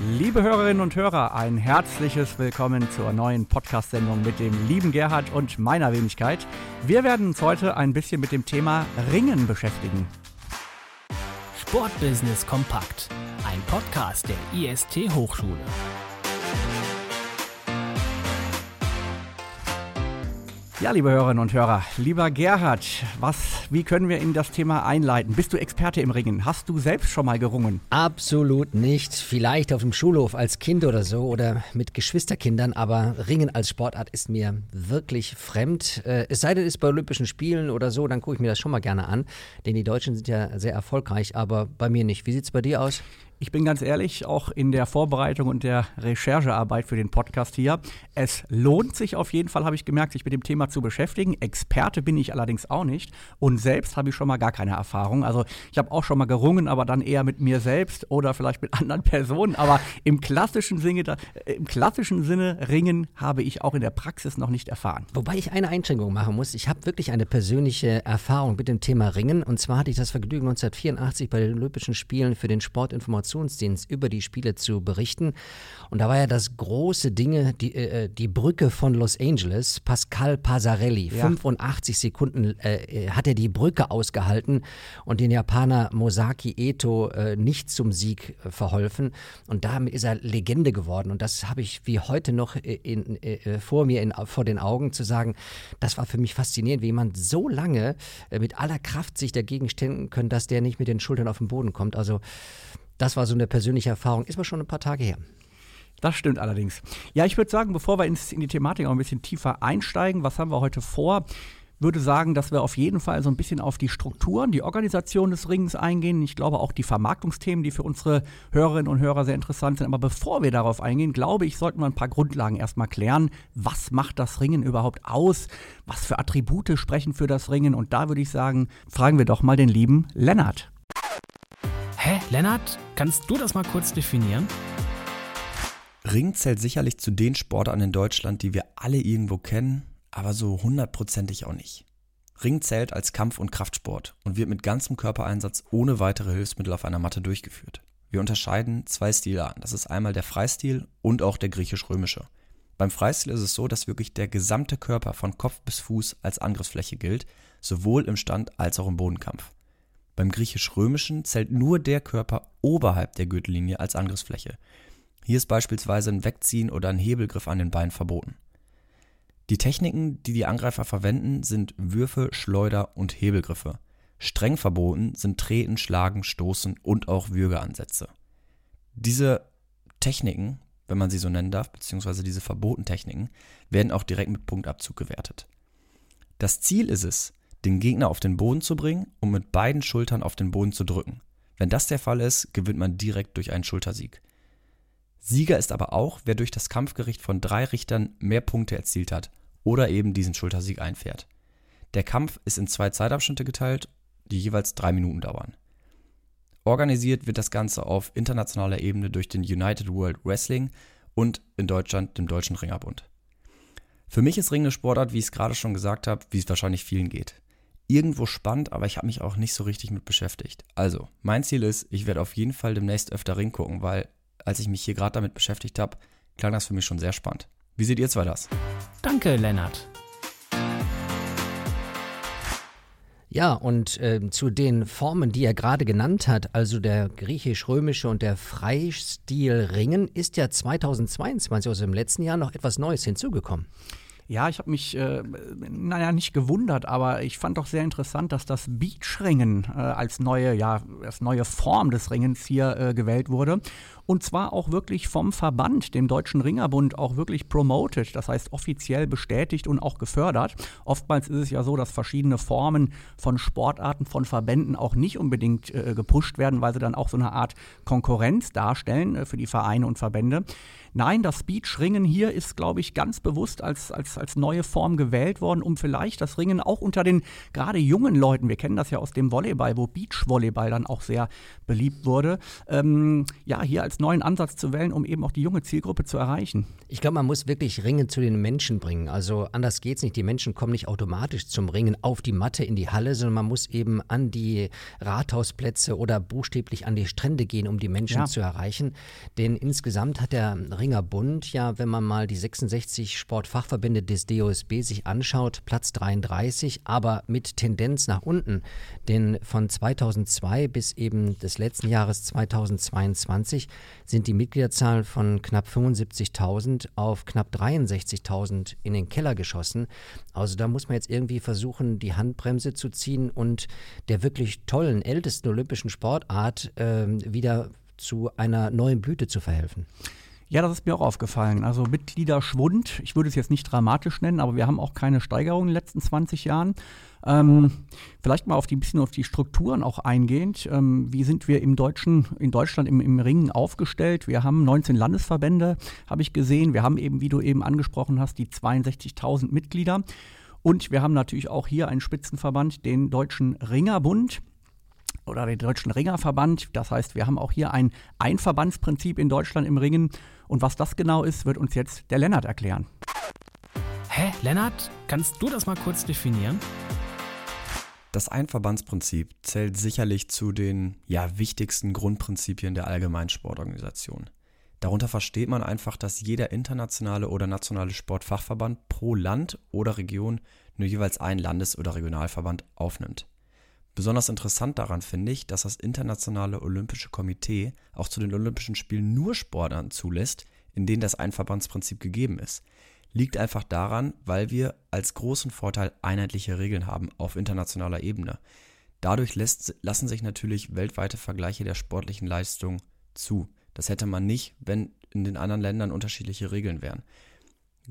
Liebe Hörerinnen und Hörer, ein herzliches Willkommen zur neuen Podcast-Sendung mit dem lieben Gerhard und meiner Wenigkeit. Wir werden uns heute ein bisschen mit dem Thema Ringen beschäftigen. Sportbusiness kompakt, ein Podcast der IST Hochschule. Ja, liebe Hörerinnen und Hörer, lieber Gerhard, was, wie können wir in das Thema einleiten? Bist du Experte im Ringen? Hast du selbst schon mal gerungen? Absolut nicht. Vielleicht auf dem Schulhof als Kind oder so oder mit Geschwisterkindern, aber Ringen als Sportart ist mir wirklich fremd. Äh, es sei denn, es ist bei Olympischen Spielen oder so, dann gucke ich mir das schon mal gerne an, denn die Deutschen sind ja sehr erfolgreich, aber bei mir nicht. Wie sieht es bei dir aus? Ich bin ganz ehrlich, auch in der Vorbereitung und der Recherchearbeit für den Podcast hier, es lohnt sich auf jeden Fall, habe ich gemerkt, sich mit dem Thema zu beschäftigen. Experte bin ich allerdings auch nicht und selbst habe ich schon mal gar keine Erfahrung. Also ich habe auch schon mal gerungen, aber dann eher mit mir selbst oder vielleicht mit anderen Personen. Aber im klassischen Sinne, äh, im klassischen Sinne ringen habe ich auch in der Praxis noch nicht erfahren. Wobei ich eine Einschränkung machen muss. Ich habe wirklich eine persönliche Erfahrung mit dem Thema Ringen und zwar hatte ich das Vergnügen 1984 bei den Olympischen Spielen für den Sportinformations Informationsdienst über die Spiele zu berichten. Und da war ja das große Ding, die, äh, die Brücke von Los Angeles, Pascal Pasarelli. Ja. 85 Sekunden äh, hat er die Brücke ausgehalten und den Japaner Mosaki Eto äh, nicht zum Sieg äh, verholfen. Und damit ist er Legende geworden. Und das habe ich wie heute noch in, in, äh, vor mir in, vor den Augen zu sagen. Das war für mich faszinierend, wie jemand so lange äh, mit aller Kraft sich dagegen stellen kann, dass der nicht mit den Schultern auf den Boden kommt. Also das war so eine persönliche Erfahrung, ist aber schon ein paar Tage her. Das stimmt allerdings. Ja, ich würde sagen, bevor wir ins, in die Thematik auch ein bisschen tiefer einsteigen, was haben wir heute vor? würde sagen, dass wir auf jeden Fall so ein bisschen auf die Strukturen, die Organisation des Ringens eingehen. Ich glaube auch die Vermarktungsthemen, die für unsere Hörerinnen und Hörer sehr interessant sind. Aber bevor wir darauf eingehen, glaube ich, sollten wir ein paar Grundlagen erstmal klären. Was macht das Ringen überhaupt aus? Was für Attribute sprechen für das Ringen? Und da würde ich sagen, fragen wir doch mal den lieben Lennart. Hä, Lennart, kannst du das mal kurz definieren? Ring zählt sicherlich zu den Sportarten in Deutschland, die wir alle irgendwo kennen, aber so hundertprozentig auch nicht. Ring zählt als Kampf- und Kraftsport und wird mit ganzem Körpereinsatz ohne weitere Hilfsmittel auf einer Matte durchgeführt. Wir unterscheiden zwei Stilarten. Das ist einmal der Freistil und auch der griechisch-römische. Beim Freistil ist es so, dass wirklich der gesamte Körper von Kopf bis Fuß als Angriffsfläche gilt, sowohl im Stand als auch im Bodenkampf. Beim griechisch-römischen zählt nur der Körper oberhalb der Gürtellinie als Angriffsfläche. Hier ist beispielsweise ein Wegziehen oder ein Hebelgriff an den Beinen verboten. Die Techniken, die die Angreifer verwenden, sind Würfe, Schleuder und Hebelgriffe. Streng verboten sind Treten, Schlagen, Stoßen und auch Würgeansätze. Diese Techniken, wenn man sie so nennen darf, beziehungsweise diese verbotenen Techniken, werden auch direkt mit Punktabzug gewertet. Das Ziel ist es, den Gegner auf den Boden zu bringen und mit beiden Schultern auf den Boden zu drücken. Wenn das der Fall ist, gewinnt man direkt durch einen Schultersieg. Sieger ist aber auch, wer durch das Kampfgericht von drei Richtern mehr Punkte erzielt hat oder eben diesen Schultersieg einfährt. Der Kampf ist in zwei Zeitabschnitte geteilt, die jeweils drei Minuten dauern. Organisiert wird das Ganze auf internationaler Ebene durch den United World Wrestling und in Deutschland dem Deutschen Ringerbund. Für mich ist Ring eine Sportart, wie ich es gerade schon gesagt habe, wie es wahrscheinlich vielen geht irgendwo spannend, aber ich habe mich auch nicht so richtig mit beschäftigt. Also, mein Ziel ist, ich werde auf jeden Fall demnächst öfter Ring gucken, weil als ich mich hier gerade damit beschäftigt habe, klang das für mich schon sehr spannend. Wie seht ihr zwei das? Danke, Lennart. Ja, und äh, zu den Formen, die er gerade genannt hat, also der griechisch-römische und der Freistil-Ringen, ist ja 2022, also im letzten Jahr, noch etwas Neues hinzugekommen. Ja, ich habe mich, äh, naja, nicht gewundert, aber ich fand doch sehr interessant, dass das Beachringen äh, als neue, ja, als neue Form des Ringens hier äh, gewählt wurde. Und zwar auch wirklich vom Verband, dem Deutschen Ringerbund, auch wirklich promoted, das heißt offiziell bestätigt und auch gefördert. Oftmals ist es ja so, dass verschiedene Formen von Sportarten, von Verbänden auch nicht unbedingt äh, gepusht werden, weil sie dann auch so eine Art Konkurrenz darstellen äh, für die Vereine und Verbände. Nein, das Beachringen hier ist, glaube ich, ganz bewusst als, als als neue Form gewählt worden, um vielleicht das Ringen auch unter den gerade jungen Leuten, wir kennen das ja aus dem Volleyball, wo Beachvolleyball dann auch sehr beliebt wurde, ähm, ja, hier als neuen Ansatz zu wählen, um eben auch die junge Zielgruppe zu erreichen. Ich glaube, man muss wirklich Ringen zu den Menschen bringen. Also anders geht es nicht. Die Menschen kommen nicht automatisch zum Ringen auf die Matte in die Halle, sondern man muss eben an die Rathausplätze oder buchstäblich an die Strände gehen, um die Menschen ja. zu erreichen. Denn insgesamt hat der Ringerbund ja, wenn man mal die 66 Sportfachverbände des DOSB sich anschaut, Platz 33, aber mit Tendenz nach unten. Denn von 2002 bis eben des letzten Jahres 2022 sind die Mitgliederzahlen von knapp 75.000 auf knapp 63.000 in den Keller geschossen. Also da muss man jetzt irgendwie versuchen, die Handbremse zu ziehen und der wirklich tollen, ältesten olympischen Sportart äh, wieder zu einer neuen Blüte zu verhelfen. Ja, das ist mir auch aufgefallen. Also Mitgliederschwund, ich würde es jetzt nicht dramatisch nennen, aber wir haben auch keine Steigerung in den letzten 20 Jahren. Ähm, vielleicht mal auf die bisschen auf die Strukturen auch eingehend. Ähm, wie sind wir im Deutschen, in Deutschland im, im Ringen aufgestellt? Wir haben 19 Landesverbände, habe ich gesehen. Wir haben eben, wie du eben angesprochen hast, die 62.000 Mitglieder. Und wir haben natürlich auch hier einen Spitzenverband, den Deutschen Ringerbund oder den Deutschen Ringerverband. Das heißt, wir haben auch hier ein Einverbandsprinzip in Deutschland im Ringen. Und was das genau ist, wird uns jetzt der Lennart erklären. Hä, Lennart, kannst du das mal kurz definieren? Das Einverbandsprinzip zählt sicherlich zu den ja, wichtigsten Grundprinzipien der allgemeinen Sportorganisation. Darunter versteht man einfach, dass jeder internationale oder nationale Sportfachverband pro Land oder Region nur jeweils einen Landes- oder Regionalverband aufnimmt. Besonders interessant daran finde ich, dass das Internationale Olympische Komitee auch zu den Olympischen Spielen nur Sportarten zulässt, in denen das Einverbandsprinzip gegeben ist. Liegt einfach daran, weil wir als großen Vorteil einheitliche Regeln haben auf internationaler Ebene. Dadurch lässt, lassen sich natürlich weltweite Vergleiche der sportlichen Leistung zu. Das hätte man nicht, wenn in den anderen Ländern unterschiedliche Regeln wären.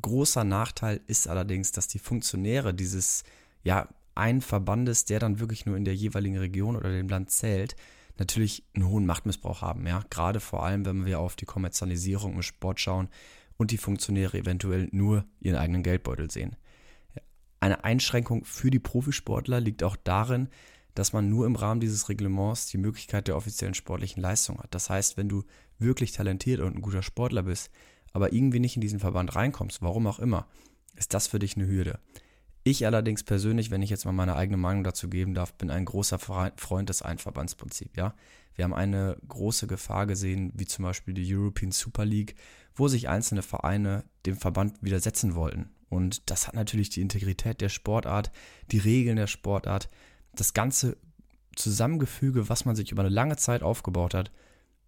Großer Nachteil ist allerdings, dass die Funktionäre dieses ja, ein Verbandes, der dann wirklich nur in der jeweiligen Region oder dem Land zählt, natürlich einen hohen Machtmissbrauch haben. Ja? Gerade vor allem, wenn wir auf die Kommerzialisierung im Sport schauen und die Funktionäre eventuell nur ihren eigenen Geldbeutel sehen. Eine Einschränkung für die Profisportler liegt auch darin, dass man nur im Rahmen dieses Reglements die Möglichkeit der offiziellen sportlichen Leistung hat. Das heißt, wenn du wirklich talentiert und ein guter Sportler bist, aber irgendwie nicht in diesen Verband reinkommst, warum auch immer, ist das für dich eine Hürde. Ich allerdings persönlich, wenn ich jetzt mal meine eigene Meinung dazu geben darf, bin ein großer Freund des Einverbandsprinzips. Ja? Wir haben eine große Gefahr gesehen, wie zum Beispiel die European Super League, wo sich einzelne Vereine dem Verband widersetzen wollten. Und das hat natürlich die Integrität der Sportart, die Regeln der Sportart, das ganze Zusammengefüge, was man sich über eine lange Zeit aufgebaut hat,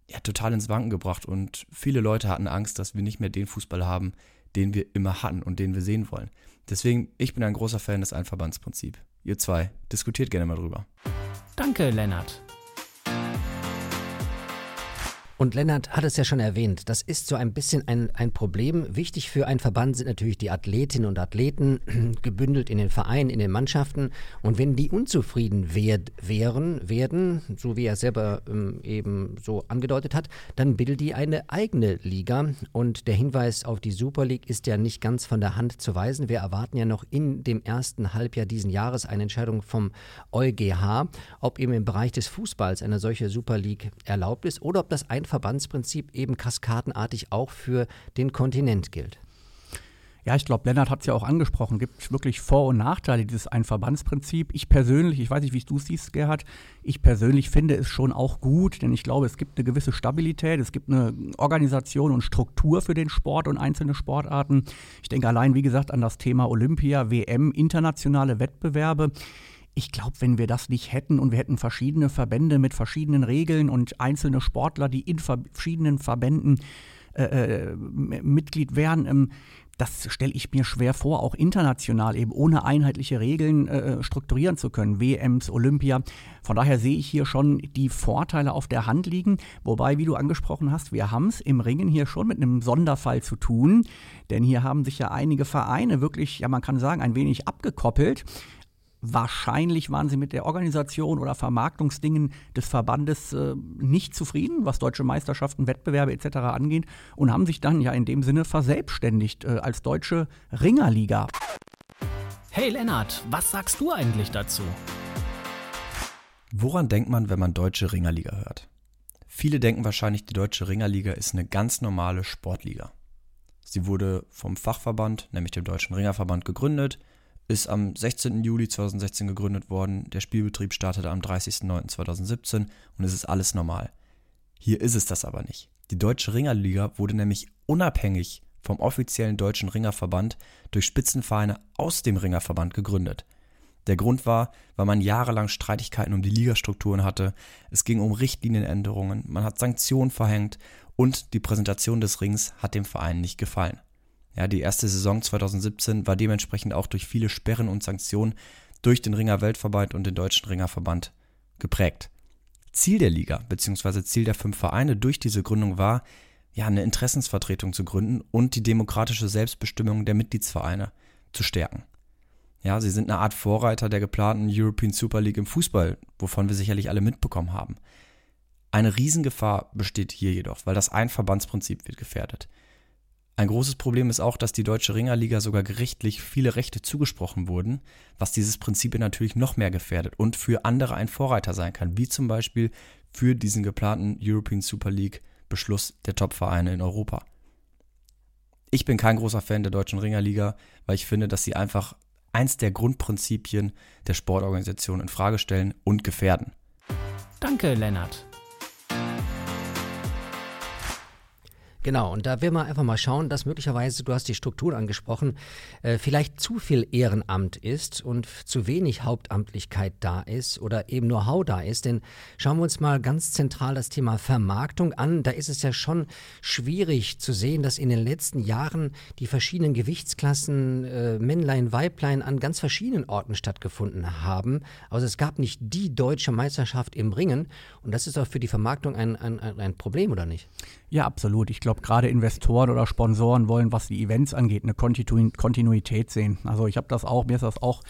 ja, total ins Wanken gebracht. Und viele Leute hatten Angst, dass wir nicht mehr den Fußball haben, den wir immer hatten und den wir sehen wollen. Deswegen, ich bin ein großer Fan des Einverbandsprinzips. Ihr zwei, diskutiert gerne mal drüber. Danke, Lennart. Und Lennart hat es ja schon erwähnt, das ist so ein bisschen ein, ein Problem. Wichtig für einen Verband sind natürlich die Athletinnen und Athleten, gebündelt in den Vereinen, in den Mannschaften. Und wenn die unzufrieden werd, wären, werden, so wie er selber ähm, eben so angedeutet hat, dann bildet die eine eigene Liga. Und der Hinweis auf die Super League ist ja nicht ganz von der Hand zu weisen. Wir erwarten ja noch in dem ersten Halbjahr diesen Jahres eine Entscheidung vom EuGH, ob eben im Bereich des Fußballs eine solche Super League erlaubt ist oder ob das ein Verbandsprinzip eben kaskadenartig auch für den Kontinent gilt. Ja, ich glaube, Lennart hat es ja auch angesprochen, gibt wirklich Vor- und Nachteile dieses Einverbandsprinzip. Ich persönlich, ich weiß nicht, wie du es siehst, Gerhard, ich persönlich finde es schon auch gut, denn ich glaube, es gibt eine gewisse Stabilität, es gibt eine Organisation und Struktur für den Sport und einzelne Sportarten. Ich denke allein, wie gesagt, an das Thema Olympia, WM, internationale Wettbewerbe ich glaube, wenn wir das nicht hätten und wir hätten verschiedene Verbände mit verschiedenen Regeln und einzelne Sportler, die in verschiedenen Verbänden äh, äh, Mitglied wären, ähm, das stelle ich mir schwer vor, auch international eben ohne einheitliche Regeln äh, strukturieren zu können. WMs, Olympia. Von daher sehe ich hier schon die Vorteile auf der Hand liegen. Wobei, wie du angesprochen hast, wir haben es im Ringen hier schon mit einem Sonderfall zu tun. Denn hier haben sich ja einige Vereine wirklich, ja man kann sagen, ein wenig abgekoppelt Wahrscheinlich waren sie mit der Organisation oder Vermarktungsdingen des Verbandes äh, nicht zufrieden, was deutsche Meisterschaften, Wettbewerbe etc. angeht und haben sich dann ja in dem Sinne verselbstständigt äh, als deutsche Ringerliga. Hey Lennart, was sagst du eigentlich dazu? Woran denkt man, wenn man deutsche Ringerliga hört? Viele denken wahrscheinlich, die deutsche Ringerliga ist eine ganz normale Sportliga. Sie wurde vom Fachverband, nämlich dem Deutschen Ringerverband, gegründet, ist am 16. Juli 2016 gegründet worden, der Spielbetrieb startete am 30.09.2017 und es ist alles normal. Hier ist es das aber nicht. Die Deutsche Ringerliga wurde nämlich unabhängig vom offiziellen Deutschen Ringerverband durch Spitzenvereine aus dem Ringerverband gegründet. Der Grund war, weil man jahrelang Streitigkeiten um die Ligastrukturen hatte, es ging um Richtlinienänderungen, man hat Sanktionen verhängt und die Präsentation des Rings hat dem Verein nicht gefallen. Ja, die erste Saison 2017 war dementsprechend auch durch viele Sperren und Sanktionen durch den Ringer Weltverband und den Deutschen Ringerverband geprägt. Ziel der Liga bzw. Ziel der fünf Vereine durch diese Gründung war, ja, eine Interessensvertretung zu gründen und die demokratische Selbstbestimmung der Mitgliedsvereine zu stärken. Ja, sie sind eine Art Vorreiter der geplanten European Super League im Fußball, wovon wir sicherlich alle mitbekommen haben. Eine Riesengefahr besteht hier jedoch, weil das Einverbandsprinzip wird gefährdet. Ein großes Problem ist auch, dass die Deutsche Ringerliga sogar gerichtlich viele Rechte zugesprochen wurden, was dieses Prinzip natürlich noch mehr gefährdet und für andere ein Vorreiter sein kann, wie zum Beispiel für diesen geplanten European Super League Beschluss der Topvereine in Europa. Ich bin kein großer Fan der deutschen Ringerliga, weil ich finde, dass sie einfach eins der Grundprinzipien der Sportorganisation in Frage stellen und gefährden. Danke, Lennart. Genau, und da will man einfach mal schauen, dass möglicherweise, du hast die Strukturen angesprochen, äh, vielleicht zu viel Ehrenamt ist und zu wenig Hauptamtlichkeit da ist oder eben nur Hau da ist. Denn schauen wir uns mal ganz zentral das Thema Vermarktung an. Da ist es ja schon schwierig zu sehen, dass in den letzten Jahren die verschiedenen Gewichtsklassen, äh, Männlein, Weiblein an ganz verschiedenen Orten stattgefunden haben. Also es gab nicht die deutsche Meisterschaft im Ringen. Und das ist auch für die Vermarktung ein, ein, ein Problem, oder nicht? Ja, absolut. Ich glaube, gerade Investoren oder Sponsoren wollen, was die Events angeht, eine Kontinuität sehen. Also ich habe das auch, mir ist das auch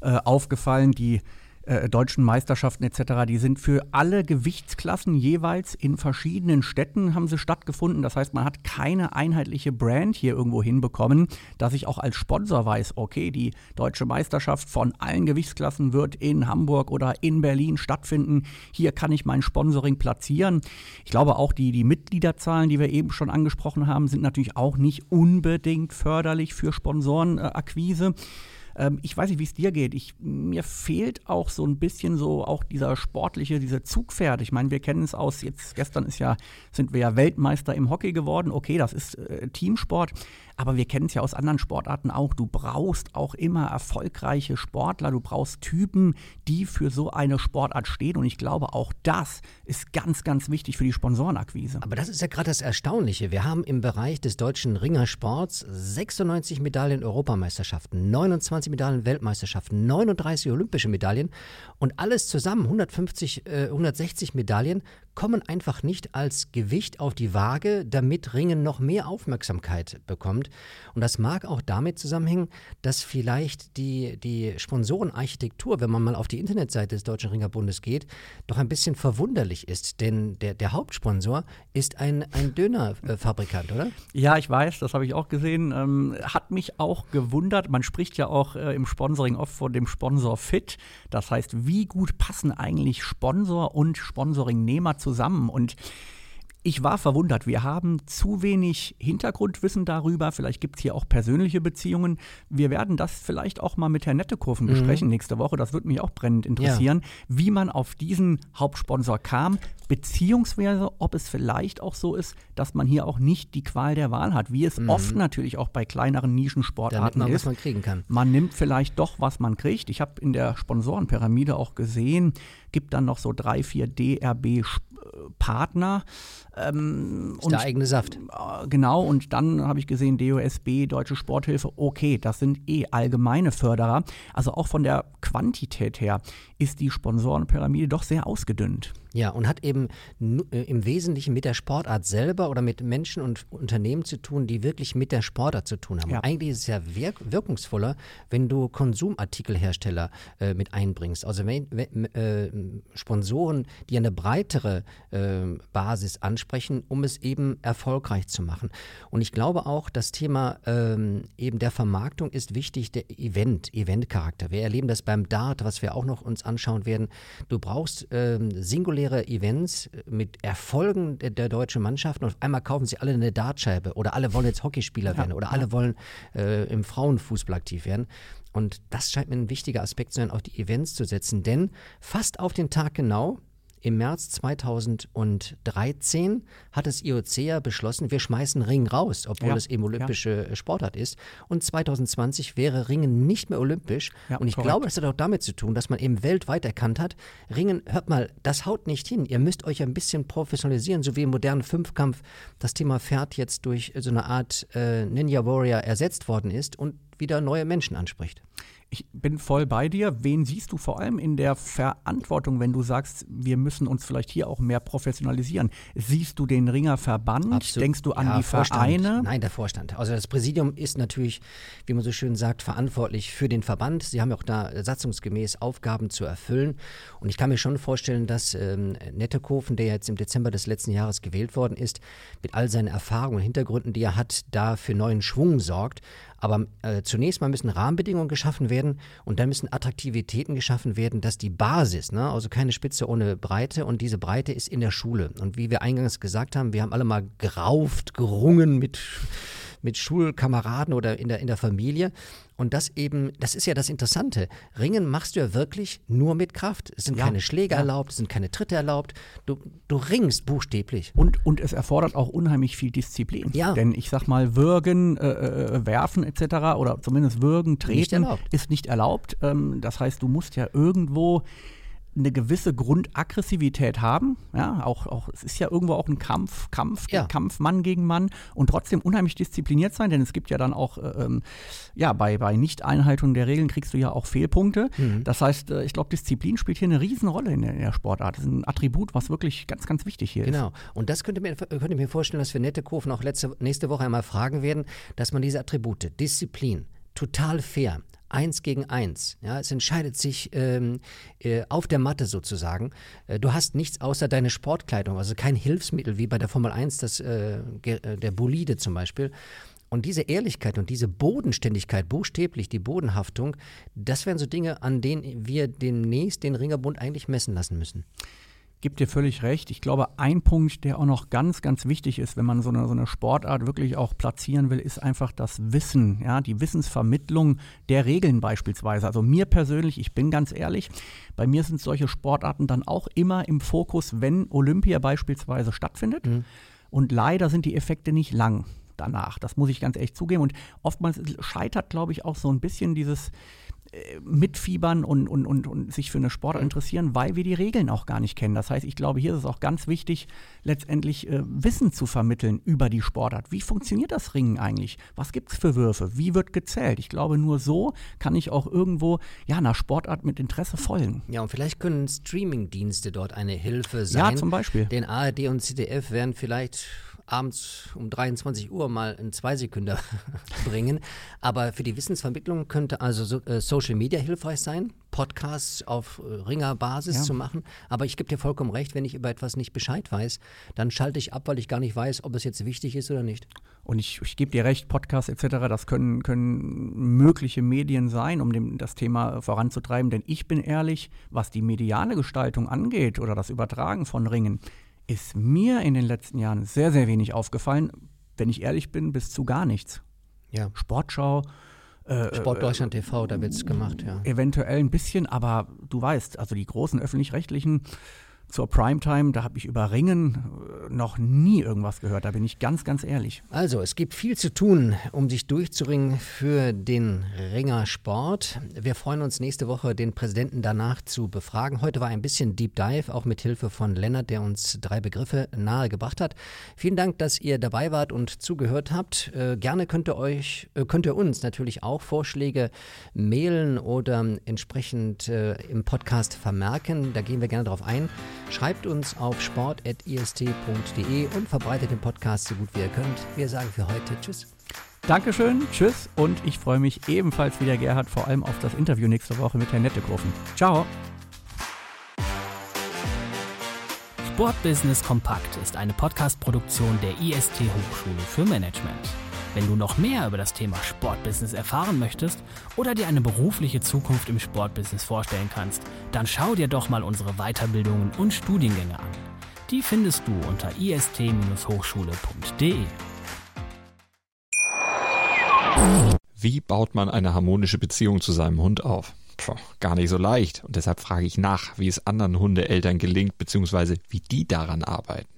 äh, aufgefallen, die äh, deutschen Meisterschaften etc., die sind für alle Gewichtsklassen jeweils in verschiedenen Städten haben sie stattgefunden. Das heißt, man hat keine einheitliche Brand hier irgendwo hinbekommen, dass ich auch als Sponsor weiß, okay, die deutsche Meisterschaft von allen Gewichtsklassen wird in Hamburg oder in Berlin stattfinden. Hier kann ich mein Sponsoring platzieren. Ich glaube auch die, die Mitgliederzahlen, die wir eben schon angesprochen haben, sind natürlich auch nicht unbedingt förderlich für Sponsorenakquise. Äh, ähm, ich weiß nicht, wie es dir geht. Ich, mir fehlt auch so ein bisschen so auch dieser sportliche, dieser Zugpferd. Ich meine, wir kennen es aus, jetzt gestern ist ja, sind wir ja Weltmeister im Hockey geworden. Okay, das ist äh, Teamsport. Aber wir kennen es ja aus anderen Sportarten auch. Du brauchst auch immer erfolgreiche Sportler. Du brauchst Typen, die für so eine Sportart stehen. Und ich glaube, auch das ist ganz, ganz wichtig für die Sponsorenakquise. Aber das ist ja gerade das Erstaunliche. Wir haben im Bereich des deutschen Ringersports 96 Medaillen Europameisterschaften, 29 Medaillen Weltmeisterschaften, 39 olympische Medaillen und alles zusammen 150, äh, 160 Medaillen kommen einfach nicht als Gewicht auf die Waage, damit Ringen noch mehr Aufmerksamkeit bekommt. Und das mag auch damit zusammenhängen, dass vielleicht die, die Sponsorenarchitektur, wenn man mal auf die Internetseite des Deutschen Ringerbundes geht, doch ein bisschen verwunderlich ist. Denn der, der Hauptsponsor ist ein, ein Dönerfabrikant, oder? Ja, ich weiß, das habe ich auch gesehen. Ähm, hat mich auch gewundert. Man spricht ja auch äh, im Sponsoring oft von dem Sponsor Fit. Das heißt, wie gut passen eigentlich Sponsor und Sponsoringnehmer zusammen? Zusammen. Und ich war verwundert. Wir haben zu wenig Hintergrundwissen darüber. Vielleicht gibt es hier auch persönliche Beziehungen. Wir werden das vielleicht auch mal mit Herrn Nettekurven mhm. besprechen nächste Woche. Das würde mich auch brennend interessieren, ja. wie man auf diesen Hauptsponsor kam, beziehungsweise ob es vielleicht auch so ist, dass man hier auch nicht die Qual der Wahl hat, wie es mhm. oft natürlich auch bei kleineren Nischensportarten man, ist. Was man kriegen kann. Man nimmt vielleicht doch, was man kriegt. Ich habe in der Sponsorenpyramide auch gesehen, gibt dann noch so drei, vier DRB Partner. Ähm, ist und, der eigene Saft. Äh, genau, und dann habe ich gesehen, DOSB, Deutsche Sporthilfe, okay, das sind eh allgemeine Förderer. Also auch von der Quantität her ist die Sponsorenpyramide doch sehr ausgedünnt. Ja, und hat eben äh, im Wesentlichen mit der Sportart selber oder mit Menschen und Unternehmen zu tun, die wirklich mit der Sportart zu tun haben. Ja. Eigentlich ist es ja wirk wirkungsvoller, wenn du Konsumartikelhersteller äh, mit einbringst. Also wenn, wenn, äh, Sponsoren, die eine breitere äh, Basis ansprechen, um es eben erfolgreich zu machen. Und ich glaube auch, das Thema ähm, eben der Vermarktung ist wichtig, der Event, Eventcharakter. Wir erleben das beim Dart, was wir auch noch uns anschauen werden. Du brauchst ähm, singuläre Events mit Erfolgen der, der deutschen Mannschaften und auf einmal kaufen sie alle eine Dartscheibe oder alle wollen jetzt Hockeyspieler ja, werden oder ja. alle wollen äh, im Frauenfußball aktiv werden. Und das scheint mir ein wichtiger Aspekt zu sein, auch die Events zu setzen, denn fast auf den Tag genau im März 2013 hat das IOC ja beschlossen, wir schmeißen Ringen raus, obwohl ja, es eben olympische ja. Sportart ist. Und 2020 wäre Ringen nicht mehr olympisch. Ja, und ich korrekt. glaube, das hat auch damit zu tun, dass man eben weltweit erkannt hat, Ringen, hört mal, das haut nicht hin. Ihr müsst euch ein bisschen professionalisieren, so wie im modernen Fünfkampf das Thema Pferd jetzt durch so eine Art äh, Ninja Warrior ersetzt worden ist und wieder neue Menschen anspricht. Ich bin voll bei dir. Wen siehst du vor allem in der Verantwortung, wenn du sagst, wir müssen uns vielleicht hier auch mehr professionalisieren? Siehst du den Ringerverband? Absolut. Denkst du an ja, die Vorstand. Vereine? Nein, der Vorstand. Also das Präsidium ist natürlich, wie man so schön sagt, verantwortlich für den Verband. Sie haben ja auch da satzungsgemäß Aufgaben zu erfüllen. Und ich kann mir schon vorstellen, dass ähm, Nettekofen, der jetzt im Dezember des letzten Jahres gewählt worden ist, mit all seinen Erfahrungen und Hintergründen, die er hat, da für neuen Schwung sorgt. Aber äh, zunächst mal müssen Rahmenbedingungen geschaffen werden und dann müssen Attraktivitäten geschaffen werden, dass die Basis, ne, also keine Spitze ohne Breite und diese Breite ist in der Schule. Und wie wir eingangs gesagt haben, wir haben alle mal gerauft, gerungen mit mit Schulkameraden oder in der, in der Familie. Und das eben, das ist ja das Interessante. Ringen machst du ja wirklich nur mit Kraft. Es sind ja, keine Schläge ja. erlaubt, es sind keine Tritte erlaubt. Du, du ringst buchstäblich. Und, und es erfordert auch unheimlich viel Disziplin. Ja. Denn ich sag mal, würgen, äh, äh werfen etc. oder zumindest würgen, treten nicht ist nicht erlaubt. Ähm, das heißt, du musst ja irgendwo eine gewisse Grundaggressivität haben. Ja, auch, auch, es ist ja irgendwo auch ein Kampf, Kampf, ja. Kampf Mann gegen Mann und trotzdem unheimlich diszipliniert sein, denn es gibt ja dann auch, äh, ähm, ja, bei, bei Nicht-Einhaltung der Regeln kriegst du ja auch Fehlpunkte. Mhm. Das heißt, äh, ich glaube, Disziplin spielt hier eine Riesenrolle in der, in der, Sportart. Das ist ein Attribut, was wirklich ganz, ganz wichtig hier genau. ist. Genau. Und das könnte mir, könnte mir vorstellen, dass wir Nette Kurven auch letzte, nächste Woche einmal fragen werden, dass man diese Attribute, Disziplin, total fair, eins gegen eins. Ja, es entscheidet sich ähm, äh, auf der Matte sozusagen. Äh, du hast nichts außer deine Sportkleidung, also kein Hilfsmittel wie bei der Formel 1, das, äh, äh, der Bolide zum Beispiel. Und diese Ehrlichkeit und diese Bodenständigkeit, buchstäblich die Bodenhaftung, das wären so Dinge, an denen wir demnächst den Ringerbund eigentlich messen lassen müssen gebe dir völlig recht. Ich glaube, ein Punkt, der auch noch ganz, ganz wichtig ist, wenn man so eine, so eine Sportart wirklich auch platzieren will, ist einfach das Wissen, ja, die Wissensvermittlung der Regeln beispielsweise. Also mir persönlich, ich bin ganz ehrlich, bei mir sind solche Sportarten dann auch immer im Fokus, wenn Olympia beispielsweise stattfindet. Mhm. Und leider sind die Effekte nicht lang danach. Das muss ich ganz ehrlich zugeben. Und oftmals scheitert, glaube ich, auch so ein bisschen dieses mitfiebern und, und, und, und sich für eine Sportart interessieren, weil wir die Regeln auch gar nicht kennen. Das heißt, ich glaube, hier ist es auch ganz wichtig, letztendlich äh, Wissen zu vermitteln über die Sportart. Wie funktioniert das Ringen eigentlich? Was gibt es für Würfe? Wie wird gezählt? Ich glaube, nur so kann ich auch irgendwo ja, einer Sportart mit Interesse folgen. Ja, und vielleicht können Streaming-Dienste dort eine Hilfe sein. Ja, zum Beispiel. Den ARD und ZDF werden vielleicht abends um 23 Uhr mal einen Zweisekünder bringen. Aber für die Wissensvermittlung könnte also so, äh, Social Media hilfreich sein, Podcasts auf äh, Ringerbasis ja. zu machen. Aber ich gebe dir vollkommen recht, wenn ich über etwas nicht Bescheid weiß, dann schalte ich ab, weil ich gar nicht weiß, ob es jetzt wichtig ist oder nicht. Und ich, ich gebe dir recht, Podcasts etc., das können, können mögliche Medien sein, um dem, das Thema voranzutreiben. Denn ich bin ehrlich, was die mediale Gestaltung angeht oder das Übertragen von Ringen, ist mir in den letzten Jahren sehr, sehr wenig aufgefallen. Wenn ich ehrlich bin, bis zu gar nichts. Ja. Sportschau. Äh, Sport Deutschland TV, da wird es gemacht, ja. Eventuell ein bisschen, aber du weißt, also die großen öffentlich-rechtlichen, zur Primetime, da habe ich über Ringen äh, noch nie irgendwas gehört, da bin ich ganz, ganz ehrlich. Also, es gibt viel zu tun, um sich durchzuringen für den Ringersport. Wir freuen uns nächste Woche, den Präsidenten danach zu befragen. Heute war ein bisschen Deep Dive, auch mit Hilfe von Lennart, der uns drei Begriffe nahegebracht hat. Vielen Dank, dass ihr dabei wart und zugehört habt. Äh, gerne könnt ihr euch, äh, könnt ihr uns natürlich auch Vorschläge mailen oder entsprechend äh, im Podcast vermerken. Da gehen wir gerne drauf ein. Schreibt uns auf sport.ist.de und verbreitet den Podcast so gut wie ihr könnt. Wir sagen für heute Tschüss. Dankeschön, tschüss und ich freue mich ebenfalls wieder, Gerhard, vor allem auf das Interview nächste Woche mit Herrn Nettekofen. Ciao. Sportbusiness Kompakt ist eine Podcast-Produktion der IST Hochschule für Management. Wenn du noch mehr über das Thema Sportbusiness erfahren möchtest oder dir eine berufliche Zukunft im Sportbusiness vorstellen kannst, dann schau dir doch mal unsere Weiterbildungen und Studiengänge an. Die findest du unter ist-hochschule.de. Wie baut man eine harmonische Beziehung zu seinem Hund auf? Puh, gar nicht so leicht. Und deshalb frage ich nach, wie es anderen Hundeeltern gelingt, beziehungsweise wie die daran arbeiten.